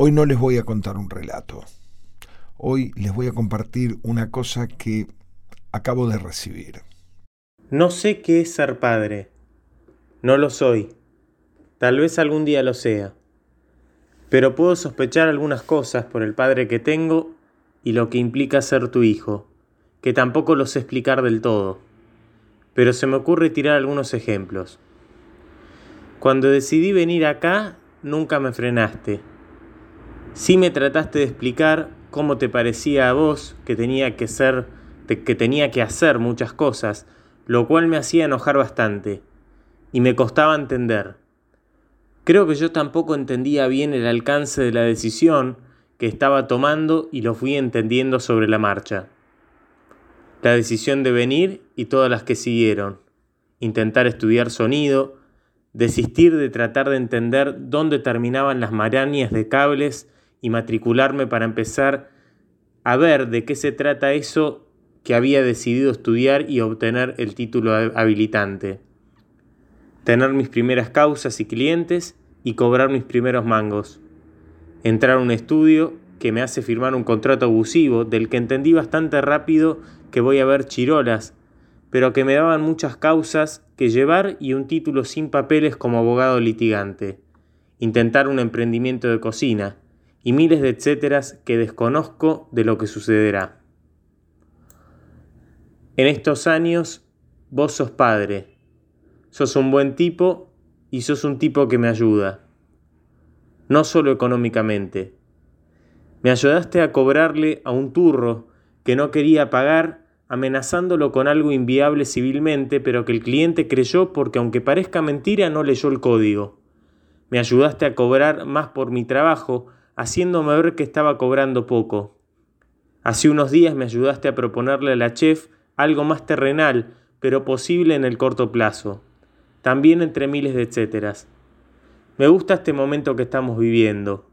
Hoy no les voy a contar un relato. Hoy les voy a compartir una cosa que acabo de recibir. No sé qué es ser padre. No lo soy. Tal vez algún día lo sea. Pero puedo sospechar algunas cosas por el padre que tengo y lo que implica ser tu hijo, que tampoco lo sé explicar del todo. Pero se me ocurre tirar algunos ejemplos. Cuando decidí venir acá, nunca me frenaste Sí me trataste de explicar cómo te parecía a vos que tenía que ser, que tenía que hacer muchas cosas, lo cual me hacía enojar bastante y me costaba entender. Creo que yo tampoco entendía bien el alcance de la decisión que estaba tomando y lo fui entendiendo sobre la marcha. La decisión de venir y todas las que siguieron. Intentar estudiar sonido, desistir de tratar de entender dónde terminaban las marañas de cables y matricularme para empezar a ver de qué se trata eso que había decidido estudiar y obtener el título habilitante. Tener mis primeras causas y clientes y cobrar mis primeros mangos. Entrar a un estudio que me hace firmar un contrato abusivo del que entendí bastante rápido que voy a ver chirolas, pero que me daban muchas causas que llevar y un título sin papeles como abogado litigante. Intentar un emprendimiento de cocina, y miles de etcéteras que desconozco de lo que sucederá. En estos años vos sos padre, sos un buen tipo y sos un tipo que me ayuda, no solo económicamente. Me ayudaste a cobrarle a un turro que no quería pagar amenazándolo con algo inviable civilmente, pero que el cliente creyó porque aunque parezca mentira no leyó el código. Me ayudaste a cobrar más por mi trabajo, haciéndome ver que estaba cobrando poco. Hace unos días me ayudaste a proponerle a la chef algo más terrenal, pero posible en el corto plazo, también entre miles de etcéteras. Me gusta este momento que estamos viviendo.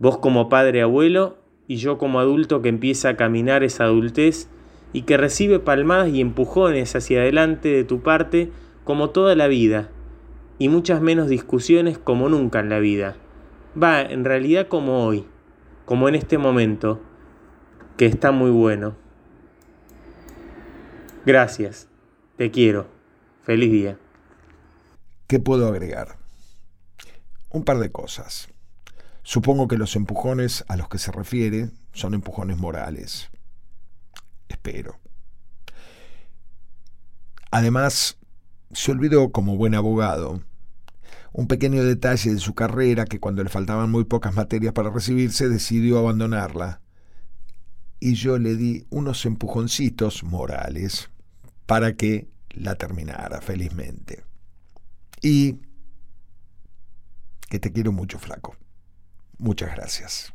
Vos como padre abuelo y yo como adulto que empieza a caminar esa adultez y que recibe palmadas y empujones hacia adelante de tu parte como toda la vida, y muchas menos discusiones como nunca en la vida va en realidad como hoy, como en este momento, que está muy bueno. Gracias, te quiero, feliz día. ¿Qué puedo agregar? Un par de cosas. Supongo que los empujones a los que se refiere son empujones morales. Espero. Además, se olvidó como buen abogado un pequeño detalle de su carrera que cuando le faltaban muy pocas materias para recibirse decidió abandonarla. Y yo le di unos empujoncitos morales para que la terminara felizmente. Y que te quiero mucho, flaco. Muchas gracias.